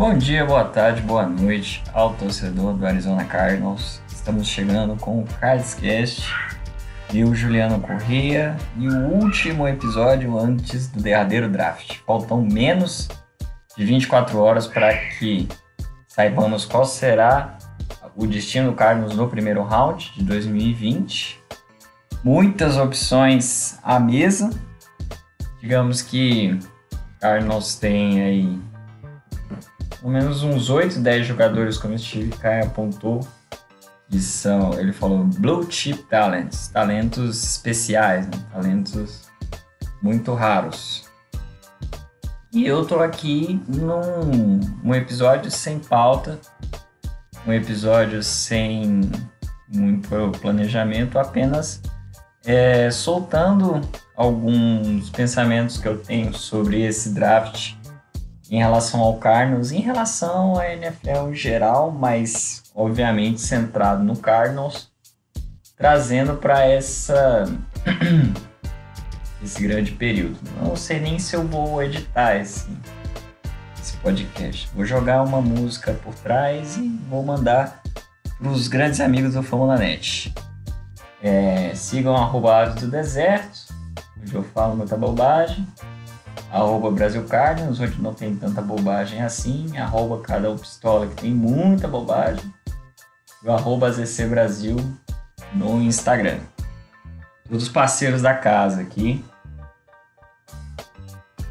Bom dia, boa tarde, boa noite ao torcedor do Arizona Cardinals. Estamos chegando com o Cardscast e o Juliano Corrêa e o último episódio antes do derradeiro draft. Faltam menos de 24 horas para que saibamos qual será o destino do Cardinals no primeiro round de 2020. Muitas opções à mesa. Digamos que Cardinals tem aí pelo menos uns 8, 10 jogadores, como o Steve Kai apontou, que são, ele falou, blue chip talents, talentos especiais, né? talentos muito raros. E eu tô aqui num um episódio sem pauta, um episódio sem muito planejamento, apenas é, soltando alguns pensamentos que eu tenho sobre esse draft em relação ao Cardinals, em relação à NFL em geral, mas obviamente centrado no Cardinals, trazendo para essa esse grande período. Não sei nem se eu vou editar esse, esse podcast. Vou jogar uma música por trás e vou mandar para os grandes amigos do Fórmula Net. É, sigam arroba do deserto, onde eu falo muita bobagem arroba Brasil Cardinals, onde não tem tanta bobagem assim, arroba cada pistola que tem muita bobagem, e o arroba ZC Brasil no Instagram. Todos os parceiros da casa aqui.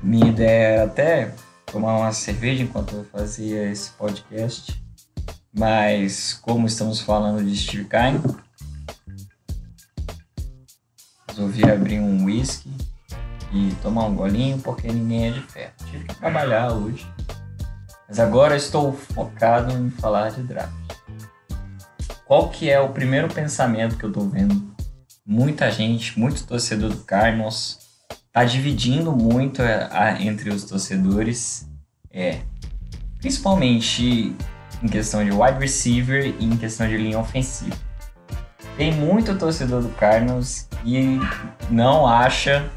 Minha ideia era até tomar uma cerveja enquanto eu fazia esse podcast, mas como estamos falando de Steve Kine, resolvi abrir um whisky e tomar um golinho porque ninguém é de ferro. Tive que trabalhar hoje. Mas agora estou focado em falar de draft. Qual que é o primeiro pensamento que eu estou vendo? Muita gente, muito torcedor do Cardinals, tá dividindo muito a, entre os torcedores. É, principalmente em questão de wide receiver e em questão de linha ofensiva. Tem muito torcedor do Cardinals e não acha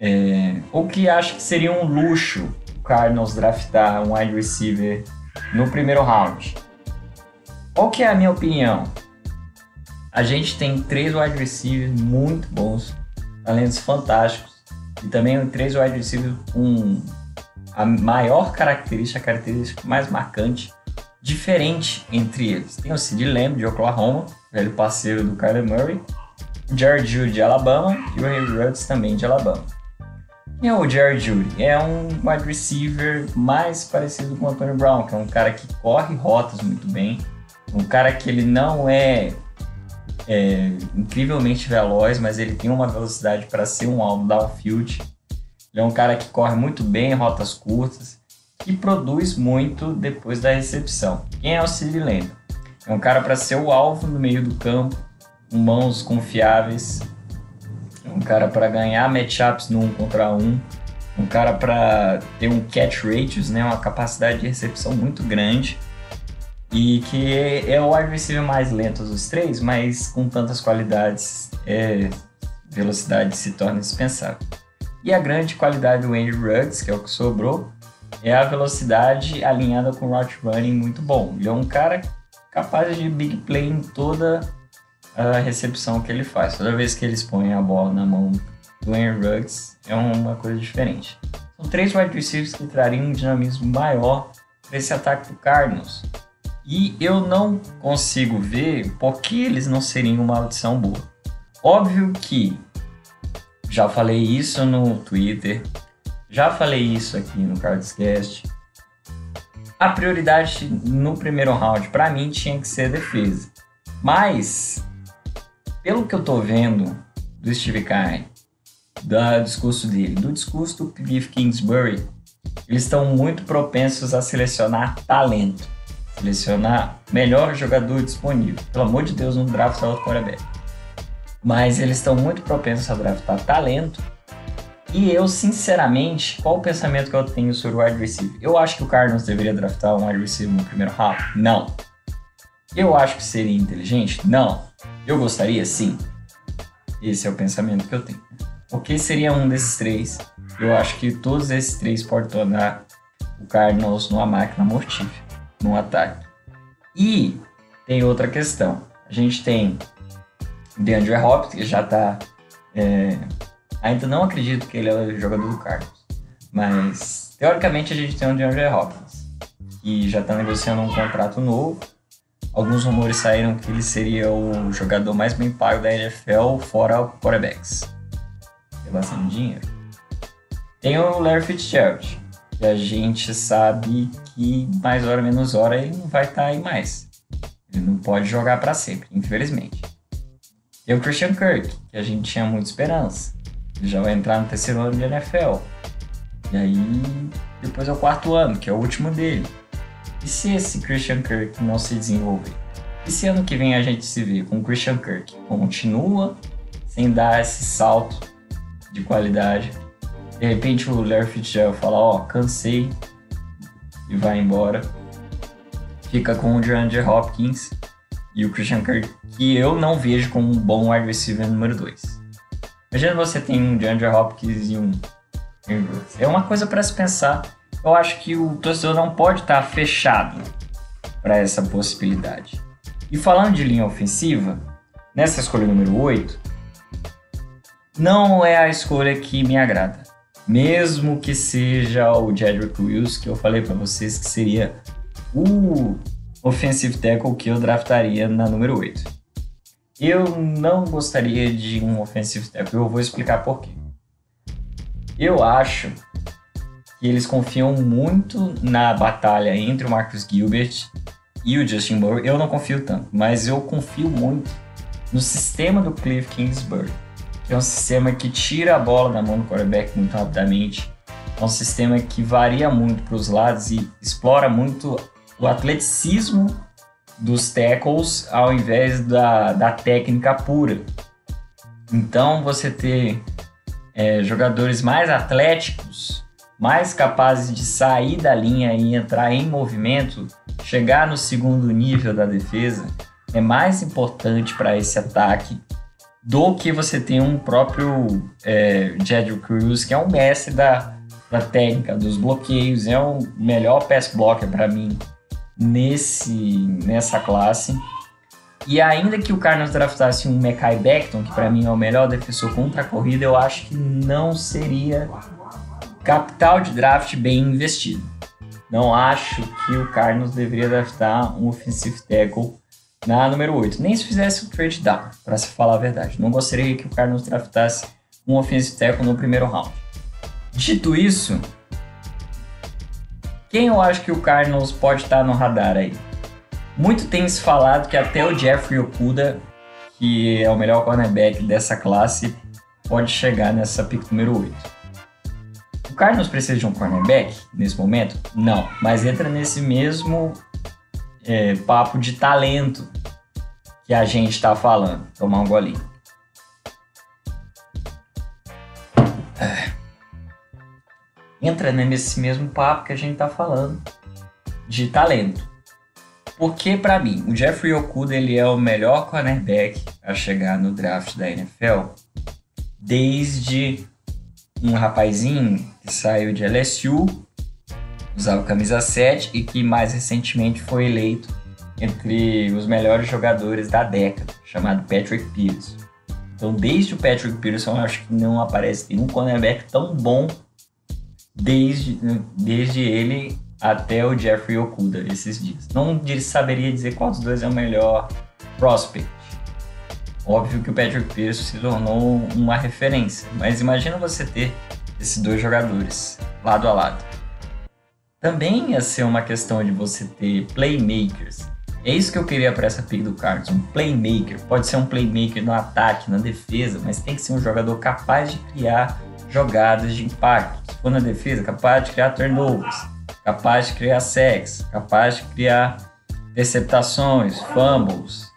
é, ou que acha que seria um luxo o Cardinals draftar um wide receiver no primeiro round. Qual que é a minha opinião? A gente tem três wide receivers muito bons, talentos fantásticos, e também três wide receivers com a maior característica, a característica mais marcante, diferente entre eles. Tem o Sid Lamb de Oklahoma, velho parceiro do Kyler Murray, Jared Judy de Alabama e o Ray Rhodes também de Alabama. Quem é o Jerry Judy? É um wide receiver mais parecido com o Antonio Brown, que é um cara que corre rotas muito bem, um cara que ele não é, é incrivelmente veloz, mas ele tem uma velocidade para ser um alvo downfield. Ele é um cara que corre muito bem rotas curtas e produz muito depois da recepção. Quem é o Sid Lamb? É um cara para ser o alvo no meio do campo, com mãos confiáveis, um cara para ganhar matchups no um contra um, um cara para ter um catch ratios, né, uma capacidade de recepção muito grande e que é o wide receiver mais lento dos três, mas com tantas qualidades, é, velocidade se torna indispensável. E a grande qualidade do Andrew Ruggs, que é o que sobrou, é a velocidade alinhada com o route running muito bom. Ele é um cara capaz de big play em toda a recepção que ele faz. Toda vez que eles põem a bola na mão do Aaron Ruggs, é uma coisa diferente. São três wide receivers que trariam um dinamismo maior para esse ataque do Cardinals. E eu não consigo ver por que eles não seriam uma audição boa. Óbvio que já falei isso no Twitter, já falei isso aqui no Cardscast. A prioridade no primeiro round para mim tinha que ser defesa. Mas pelo que eu tô vendo do Steve Kine, do discurso dele, do discurso do Cliff Kingsbury, eles estão muito propensos a selecionar talento. selecionar melhor jogador disponível. Pelo amor de Deus, não draftar outro quarterback. Mas eles estão muito propensos a draftar talento. E eu, sinceramente, qual o pensamento que eu tenho sobre o wide receiver? Eu acho que o Cardinals deveria draftar um wide receiver no primeiro round? Não. Eu acho que seria inteligente? Não. Eu gostaria? Sim. Esse é o pensamento que eu tenho. Porque seria um desses três. Eu acho que todos esses três podem tornar o Cardinals numa máquina mortífera, no ataque. E tem outra questão. A gente tem o DeAndre Hopkins, que já está... É, ainda não acredito que ele é o jogador do Cardinals. Mas, teoricamente, a gente tem o DeAndre Hopkins, que já está negociando um contrato novo. Alguns rumores saíram que ele seria o jogador mais bem pago da NFL, fora quarterbacks. Tem bastante dinheiro. Tem o Larry Fitzgerald, que a gente sabe que mais hora menos hora ele não vai estar tá aí mais. Ele não pode jogar para sempre, infelizmente. Tem o Christian Kirk, que a gente tinha muita esperança. Ele já vai entrar no terceiro ano de NFL. E aí, depois é o quarto ano, que é o último dele. E se esse Christian Kirk não se desenvolver? E se ano que vem a gente se vê com o Christian Kirk continua sem dar esse salto de qualidade de repente o Larry Fitzgerald fala, ó, oh, cansei e vai embora. Fica com o DeAndre Hopkins e o Christian Kirk, que eu não vejo como um bom wide receiver número 2. Imagina você tem um DeAndre Hopkins e um É uma coisa para se pensar. Eu acho que o torcedor não pode estar fechado para essa possibilidade. E falando de linha ofensiva, nessa escolha número 8, não é a escolha que me agrada mesmo que seja o Jedrick Wills, que eu falei para vocês que seria o offensive tackle que eu draftaria na número 8. Eu não gostaria de um offensive tackle, eu vou explicar por quê. Eu acho que eles confiam muito na batalha entre o Marcus Gilbert e o Justin Burrow. Eu não confio tanto, mas eu confio muito no sistema do Cliff Kingsbury é um sistema que tira a bola da mão do quarterback muito rapidamente. É um sistema que varia muito para os lados e explora muito o atleticismo dos tackles ao invés da, da técnica pura. Então, você ter é, jogadores mais atléticos, mais capazes de sair da linha e entrar em movimento, chegar no segundo nível da defesa, é mais importante para esse ataque do que você tem um próprio é, Jedrick Cruz, que é um mestre da, da técnica, dos bloqueios, é o melhor pass blocker para mim nesse, nessa classe. E ainda que o Cardinals draftasse um Mekai Beckton, que para mim é o melhor defensor contra a corrida, eu acho que não seria capital de draft bem investido. Não acho que o Cardinals deveria draftar um offensive tackle na número 8. Nem se fizesse o trade down, para se falar a verdade. Não gostaria que o Cardinals draftasse um offensive tackle no primeiro round. Dito isso, quem eu acho que o Cardinals pode estar no radar aí? Muito tem se falado que até o Jeffrey Okuda, que é o melhor cornerback dessa classe, pode chegar nessa pick número 8. Cardinals precisa de um cornerback nesse momento? Não, mas entra nesse mesmo é, papo de talento que a gente está falando. Tomar um golinho. É. Entra nesse mesmo papo que a gente está falando de talento. Porque para mim, o Jeffrey Okuda ele é o melhor cornerback a chegar no draft da NFL desde um rapazinho que saiu de LSU, usava camisa 7 e que mais recentemente foi eleito entre os melhores jogadores da década, chamado Patrick Peterson. Então, desde o Patrick Peterson, acho que não aparece nenhum cornerback tão bom desde, desde ele até o Jeffrey Okuda esses dias. Não saberia dizer qual dos dois é o melhor prospect. Óbvio que o Patrick Peterson se tornou uma referência, mas imagina você ter esses dois jogadores lado a lado. Também ia ser uma questão de você ter playmakers é isso que eu queria para essa pick do Cardinals, um playmaker. Pode ser um playmaker no ataque, na defesa, mas tem que ser um jogador capaz de criar jogadas de impacto. Se for na defesa, capaz de criar turnovers, capaz de criar sacks, capaz de criar interceptações, fumbles,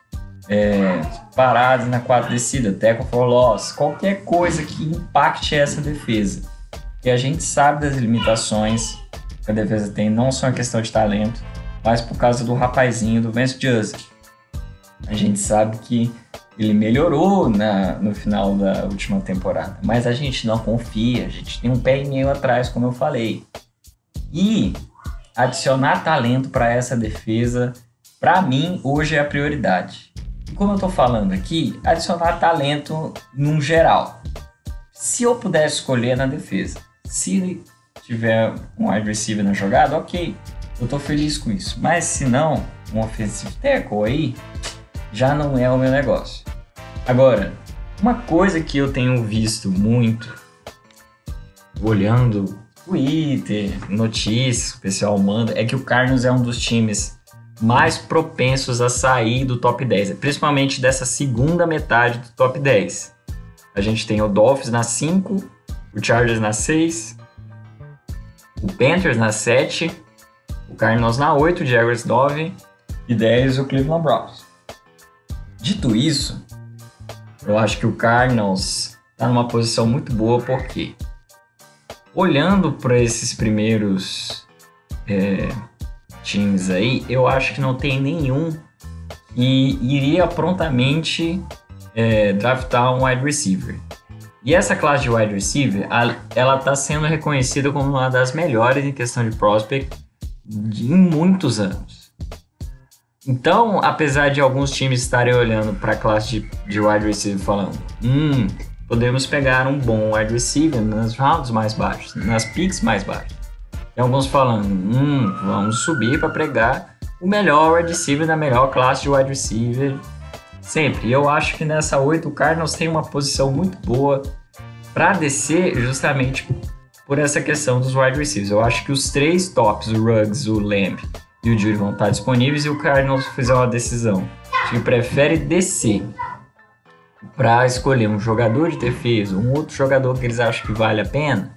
é, paradas na quarta descida, tackle for loss, qualquer coisa que impacte essa defesa. E a gente sabe das limitações que a defesa tem, não só em questão de talento, mas por causa do rapazinho do Vance Joseph. A gente sabe que ele melhorou na, no final da última temporada, mas a gente não confia, a gente tem um pé e meio atrás, como eu falei. E adicionar talento para essa defesa, para mim, hoje é a prioridade. Como eu estou falando aqui, adicionar talento num geral. Se eu pudesse escolher na defesa, se tiver um wide receiver na jogada, ok, eu estou feliz com isso. Mas se não, um offensive tackle aí já não é o meu negócio. Agora, uma coisa que eu tenho visto muito, olhando Twitter, notícias, o pessoal manda, é que o Cardinals é um dos times mais propensos a sair do top 10, principalmente dessa segunda metade do top 10. A gente tem o Dolphins na 5, o Chargers na 6, o Panthers na 7, o Cardinals na 8, o Jaguars 9 e 10 o Cleveland Browns. Dito isso, eu acho que o Cardinals está numa posição muito boa porque olhando para esses primeiros é, times aí, eu acho que não tem nenhum que iria prontamente é, draftar um wide receiver. E essa classe de wide receiver, ela está sendo reconhecida como uma das melhores em questão de prospect em muitos anos. Então, apesar de alguns times estarem olhando para a classe de, de wide receiver falando, hum, podemos pegar um bom wide receiver nas rounds mais baixos, nas picks mais baixas. Tem alguns falando, hum, vamos subir para pregar o melhor wide receiver da melhor classe de wide receiver sempre. E eu acho que nessa 8 o Cardinals tem uma posição muito boa para descer justamente por essa questão dos wide receivers. Eu acho que os três tops, o Ruggs, o Lamb e o Judy vão estar disponíveis e o Cardinals fizer uma decisão que prefere descer para escolher um jogador de defesa, um outro jogador que eles acham que vale a pena,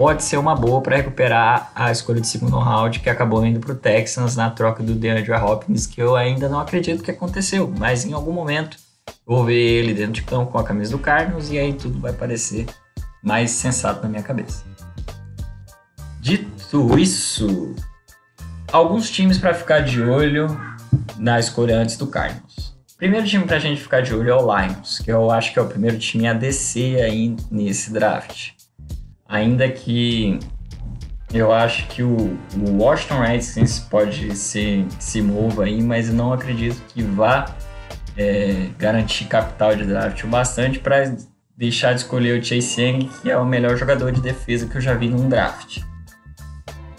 pode ser uma boa para recuperar a escolha de segundo round que acabou indo para o Texans na troca do DeAndre Hopkins, que eu ainda não acredito que aconteceu, mas em algum momento vou ver ele dentro de campo com a camisa do Cardinals e aí tudo vai parecer mais sensato na minha cabeça. Dito isso, alguns times para ficar de olho na escolha antes do Cardinals. Primeiro time pra gente ficar de olho é o Lions, que eu acho que é o primeiro time a descer aí nesse draft. Ainda que eu acho que o, o Washington Redskins pode ser se mova aí, mas não acredito que vá é, garantir capital de draft o bastante para deixar de escolher o Chase Young, que é o melhor jogador de defesa que eu já vi num draft.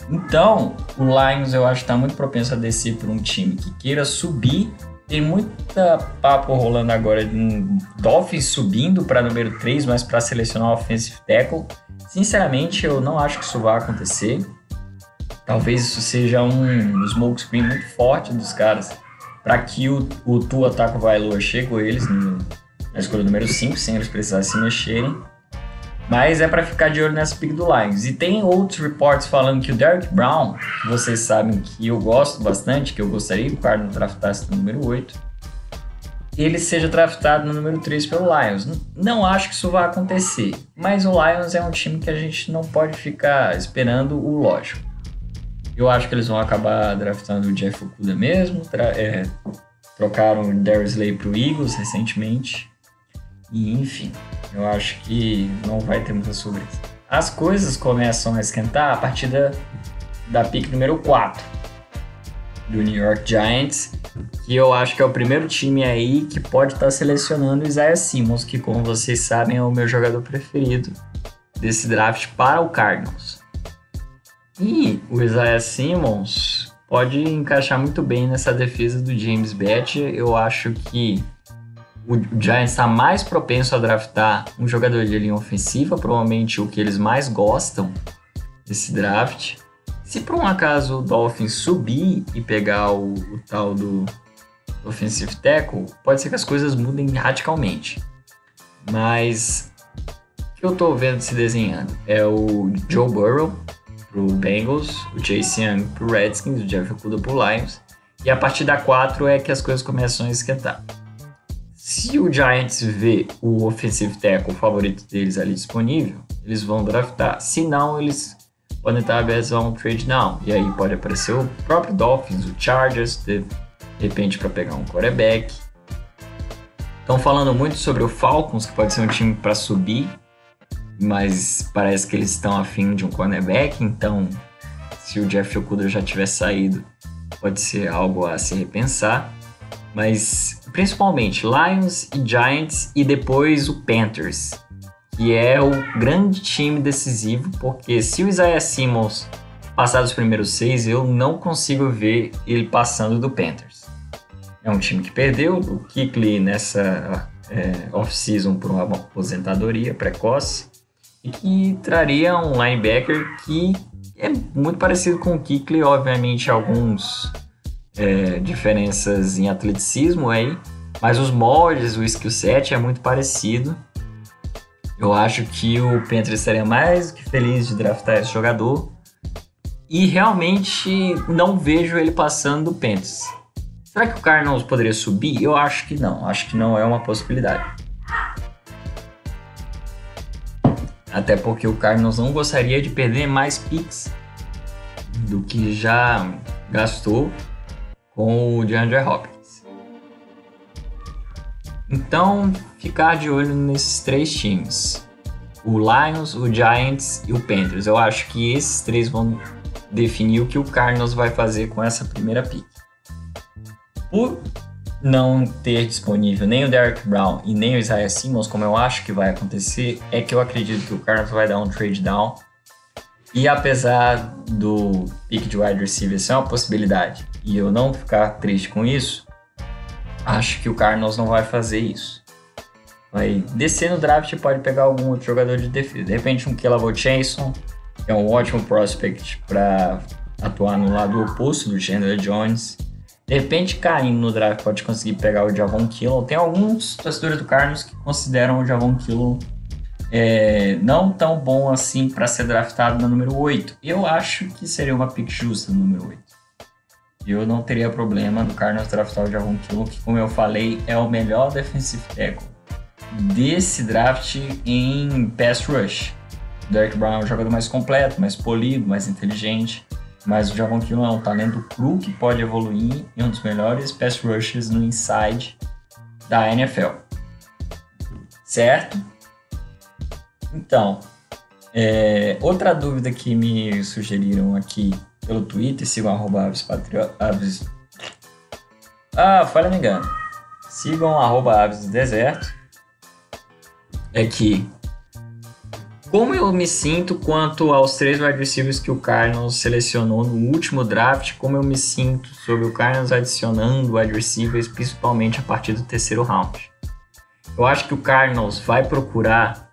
Então, o Lions eu acho que está muito propenso a descer por um time que queira subir tem muita papo rolando agora de um Dolphins subindo para número 3, mas para selecionar o offensive tackle. Sinceramente, eu não acho que isso vai acontecer. Talvez isso seja um smokescreen muito forte dos caras para que o, o Tua Tagovailoa chegue com eles no, na escolha número 5, sem eles precisarem se mexerem. Mas é para ficar de olho nessa pick do Lions. E tem outros reports falando que o Derek Brown, que vocês sabem que eu gosto bastante, que eu gostaria que o Cardinals draftasse no número 8, ele seja draftado no número 3 pelo Lions. Não acho que isso vai acontecer, mas o Lions é um time que a gente não pode ficar esperando o lógico. Eu acho que eles vão acabar draftando o Jeff Okuda mesmo, é, trocaram o Darius Slay pro Eagles recentemente. E enfim, eu acho que não vai ter muita surpresa. As coisas começam a esquentar a partir da, da pick número 4 do New York Giants, que eu acho que é o primeiro time aí que pode estar tá selecionando Isaiah Simmons, que como vocês sabem é o meu jogador preferido desse draft para o Cardinals. E o Isaiah Simmons pode encaixar muito bem nessa defesa do James Bett. Eu acho que o Giants está mais propenso a draftar um jogador de linha ofensiva, provavelmente o que eles mais gostam desse draft. Se por um acaso o Dolphins subir e pegar o, o tal do offensive tackle, pode ser que as coisas mudem radicalmente. Mas o que eu estou vendo se desenhando é o Joe Burrow pro Bengals, o Chase Young pro Redskins, o Jeff Okuda pro Lions E a partir da 4 é que as coisas começam a esquentar. Se o Giants vê o offensive tackle favorito deles ali disponível, eles vão draftar. Se não, eles podem estar abertos a um trade down. E aí pode aparecer o próprio Dolphins, o Chargers, de repente para pegar um quarterback. Estão falando muito sobre o Falcons, que pode ser um time para subir, mas parece que eles estão afim de um cornerback, então se o Jeff Okuda já tiver saído, pode ser algo a se repensar. Mas principalmente Lions e Giants e depois o Panthers, que é o grande time decisivo, porque se o Isaiah Simmons passar dos primeiros seis, eu não consigo ver ele passando do Panthers. É um time que perdeu o Kikli nessa é, off-season por uma aposentadoria precoce e que traria um linebacker que é muito parecido com o Kikli, obviamente alguns é, diferenças em atleticismo aí, mas os moldes, o skill set é muito parecido. Eu acho que o Panthers estaria mais que feliz de draftar esse jogador e realmente não vejo ele passando do Panthers. Será que o Cardinals poderia subir? Eu acho que não. Acho que não é uma possibilidade. Até porque o Cardinals não gostaria de perder mais picks do que já gastou com o DeAndre Hopkins. Então, ficar de olho nesses três times: o Lions, o Giants e o Panthers. Eu acho que esses três vão definir o que o Cardinals vai fazer com essa primeira pick por não ter disponível nem o Derek Brown e nem o Isaiah Simmons, como eu acho que vai acontecer, é que eu acredito que o Cardinals vai dar um trade down. E apesar do pick de wide receiver ser uma possibilidade e eu não ficar triste com isso, acho que o Cardinals não vai fazer isso. Vai descer no draft pode pegar algum outro jogador de defesa. De repente um Kelavo Chainson, que é um ótimo prospect para atuar no lado oposto do Chandler Jones de repente, caindo no draft, pode conseguir pegar o Javon Kilo. Tem alguns torcedores do Cardinals que consideram o Javon Kilo é, não tão bom assim para ser draftado no número 8. Eu acho que seria uma pick justa no número 8. Eu não teria problema do Cardinals draftar o Javon Kilo, que, como eu falei, é o melhor defensive tackle desse draft em pass rush. Derek Brown é um jogador mais completo, mais polido, mais inteligente. Mas o Javon Kinlaw é um talento cru que pode evoluir em um dos melhores pass rushers no inside da NFL. Certo? Então, é, outra dúvida que me sugeriram aqui pelo Twitter, sigam arroba Aves Aves... Ah, falha me engano. Sigam arroba Aves do Deserto. É que como eu me sinto quanto aos três wide receivers que o Cardinals selecionou no último draft, como eu me sinto sobre o Cardinals adicionando wide receivers, principalmente a partir do terceiro round. Eu acho que o Cardinals vai procurar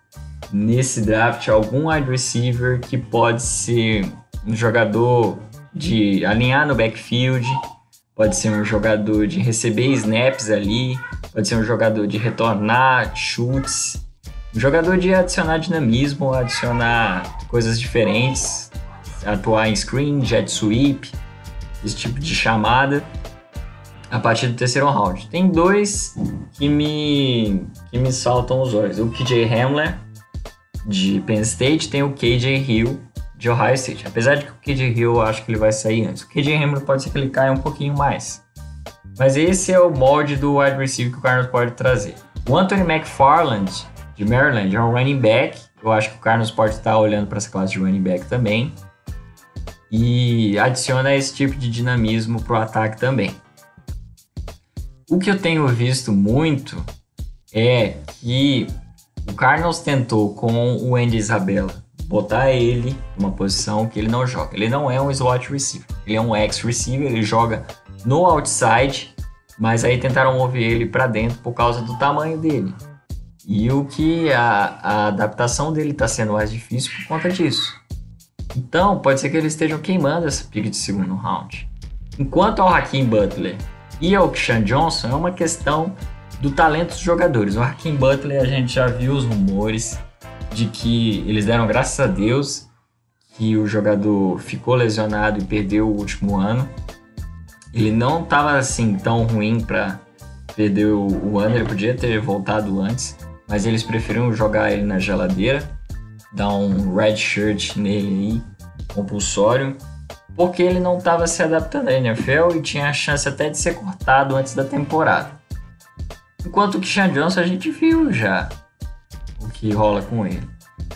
nesse draft algum wide receiver que pode ser um jogador de alinhar no backfield, pode ser um jogador de receber snaps ali, pode ser um jogador de retornar chutes jogador de adicionar dinamismo, adicionar coisas diferentes, atuar em screen, jet sweep, esse tipo de chamada a partir do terceiro round. Tem dois que me, que me saltam os olhos. O KJ Hamler, de Penn State, tem o KJ Hill, de Ohio State. Apesar de que o KJ Hill eu acho que ele vai sair antes. O KJ Hamler pode ser que ele caia um pouquinho mais. Mas esse é o molde do wide receiver que o Carlos pode trazer. O Anthony McFarland, de Maryland. É um running back. Eu acho que o Carlos pode estar olhando para essa classe de running back também. E adiciona esse tipo de dinamismo para o ataque também. O que eu tenho visto muito é que o Cardinals tentou com o Andy Isabella botar ele numa posição que ele não joga. Ele não é um slot receiver, ele é um X receiver, ele joga no outside, mas aí tentaram mover ele para dentro por causa do tamanho dele. E o que a, a adaptação dele está sendo mais difícil por conta disso. Então, pode ser que eles estejam queimando essa pick de segundo round. Enquanto ao Hakim Butler e ao Kishan Johnson, é uma questão do talento dos jogadores. O Hakim Butler, a gente já viu os rumores de que eles deram graças a Deus que o jogador ficou lesionado e perdeu o último ano. ele não estava assim tão ruim para perder o, ano, ele podia ter voltado antes, mas eles preferiram jogar ele na geladeira, dar um red shirt nele aí, compulsório, porque ele não estava se adaptando à NFL e tinha a chance até de ser cortado antes da temporada. Enquanto o Kishan Johnson a gente viu já que rola com ele.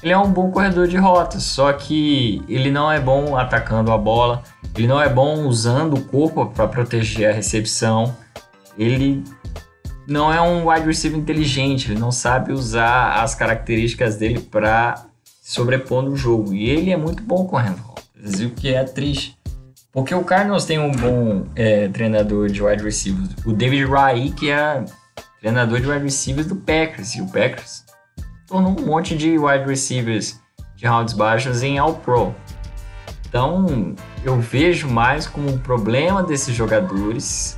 Ele é um bom corredor de rotas, só que ele não é bom atacando a bola, ele não é bom usando o corpo para proteger a recepção. Ele não é um wide receiver inteligente, ele não sabe usar as características dele para sobrepor no jogo. E ele é muito bom correndo rotas, o que é triste. Porque o Cardinals tem um bom é, treinador de wide receivers, o David Rai, que é treinador de wide receivers do Packers. E o Packers tornou um monte de wide receivers de rounds baixos em All-Pro. Então, eu vejo mais como um problema desses jogadores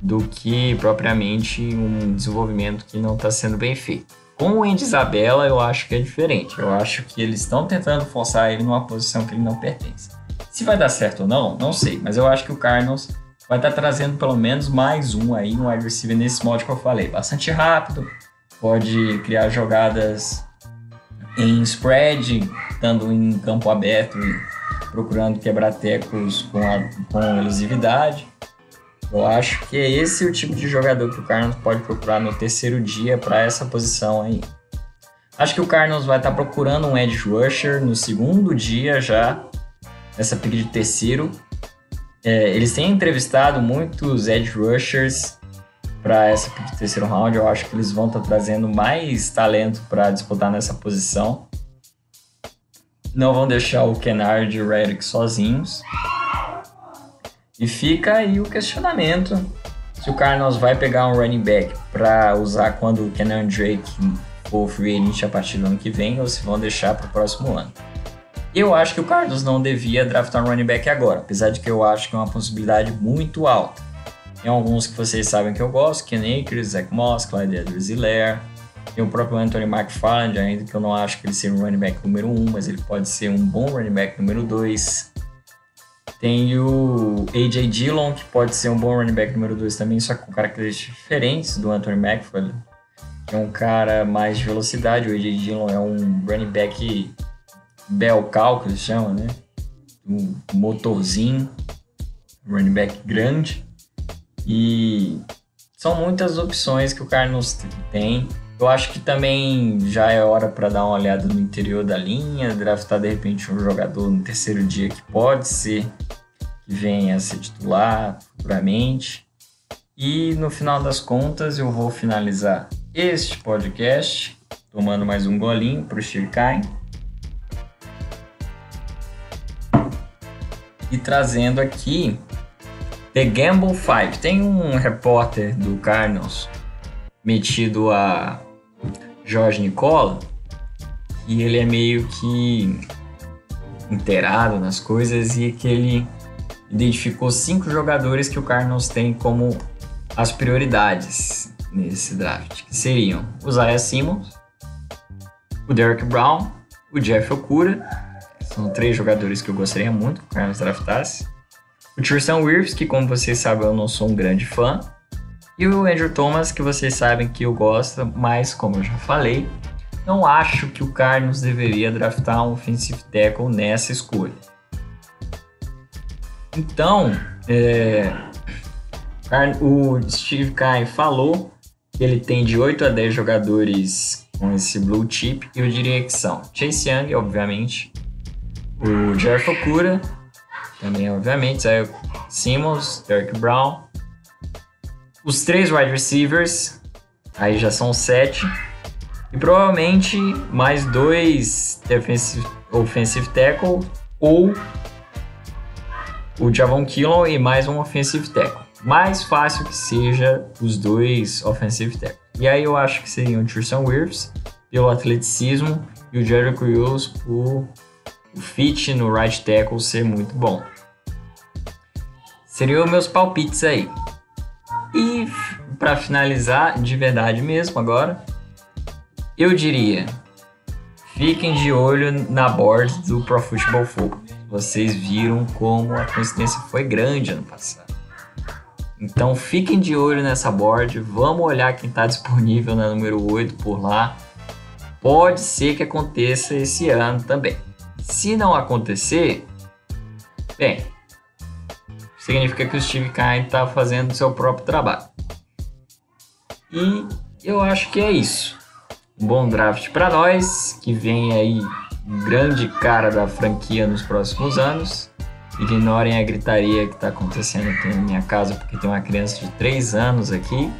do que propriamente um desenvolvimento que não está sendo bem feito. Com o Andy Isabella, eu acho que é diferente. Eu acho que eles estão tentando forçar ele numa posição que ele não pertence. Se vai dar certo ou não, não sei. Mas eu acho que o Cardinals vai estar tá trazendo pelo menos mais um aí no wide receiver nesse molde que eu falei. Bastante rápido, pode criar jogadas em spread, estando em campo aberto e procurando quebrar tecos com, com elusividade. Eu acho que é esse o tipo de jogador que o Carlos pode procurar no terceiro dia para essa posição aí. Acho que o Carlos vai estar tá procurando um edge rusher no segundo dia já, nessa pick de terceiro, é, eles têm entrevistado muitos edge rushers para essa terceiro round. Eu acho que eles vão estar tá trazendo mais talento para disputar nessa posição. Não vão deixar o Kennard e o Redick sozinhos. E fica aí o questionamento se o Cardinals vai pegar um running back para usar quando o Kenan Drake for free agent a partir do ano que vem ou se vão deixar para o próximo ano. Eu acho que o Cardinals não devia draftar um running back agora, apesar de que eu acho que é uma possibilidade muito alta. Tem alguns que vocês sabem que eu gosto, Ken Akers, Zach Moss, Clyde Edwards-Helaire. Tem o próprio Anthony McFarland, ainda que eu não acho que ele seja um running back número 1, um, mas ele pode ser um bom running back número 2. Tem o AJ Dillon, que pode ser um bom running back número 2 também, só com características diferentes do Anthony McFarland. Que é um cara mais de velocidade, o AJ Dillon é um running back Belcal, que eles chamam, né? Um motorzinho, running back grande. E são muitas opções que o Carlos tem. Eu acho que também já é hora para dar uma olhada no interior da linha, draftar de repente um jogador no terceiro dia que pode ser que venha a ser titular futuramente. E no final das contas eu vou finalizar este podcast tomando mais um golinho para o Shirkai. e trazendo aqui The Gamble 5. Tem um repórter do Cardinals metido a Jorge Nicola e ele é meio que inteirado nas coisas e que ele identificou cinco jogadores que o Cardinals tem como as prioridades nesse draft, que seriam o Zaya Simmons, o Derek Brown, o Jeff Okura são três jogadores que eu gostaria muito que o Carlos draftasse. O Tristan Wirfs, que como vocês sabem eu não sou um grande fã. E o Andrew Thomas, que vocês sabem que eu gosto, mas como eu já falei, não acho que o Carlos deveria draftar um offensive tackle nessa escolha. Então, é, o Steve Kai falou que ele tem de 8 a 10 jogadores com esse blue chip, e eu diria que são Chase Young, obviamente, o Jeff Okura, também, obviamente, aí Simmons, Derek Brown. Os três wide receivers, aí já são sete. E provavelmente mais dois defensive, offensive tackle ou o Javon Killon e mais um offensive tackle. Mais fácil que seja os dois offensive tackle. E aí eu acho que seriam o Tristan Wirfs pelo atleticismo e o Jerry Crews por o fit no right tackle ser muito bom. Seriam meus palpites aí. E para finalizar, de verdade mesmo agora, eu diria: fiquem de olho na board do Pro Football Focus. Vocês viram como a coincidência foi grande ano passado. Então fiquem de olho nessa board, vamos olhar quem está disponível na número 8 por lá. Pode ser que aconteça esse ano também. Se não acontecer, bem, significa que o Steve Kine está fazendo seu próprio trabalho. E eu acho que é isso. Um bom draft para nós, que vem aí um grande cara da franquia nos próximos anos. Ignorem a gritaria que está acontecendo aqui na minha casa, porque tem uma criança de 3 anos aqui.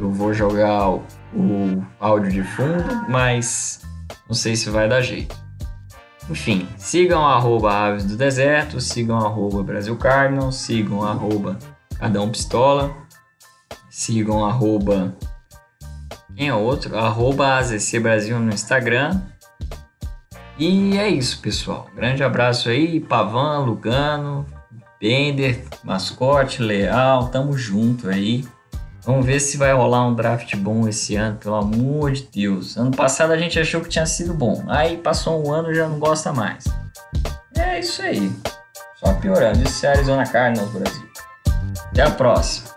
Eu vou jogar o, o áudio de fundo, mas não sei se vai dar jeito. Enfim, sigam arroba Aves do Deserto, sigam arroba Brasil Cardinal, sigam arroba Cadão Pistola, sigam arroba quem é outro? Arroba AZC Brasil no Instagram. E é isso, pessoal. Grande abraço aí, Pavan, Lugano, Bender, Mascote, Leal, tamo junto aí. Vamos ver se vai rolar um draft bom esse ano, pelo amor de Deus. Ano passado a gente achou que tinha sido bom. Aí passou um ano e já não gosta mais. É isso aí. Só piorando. Isso é Arizona Cardinals Brasil. Até a próxima.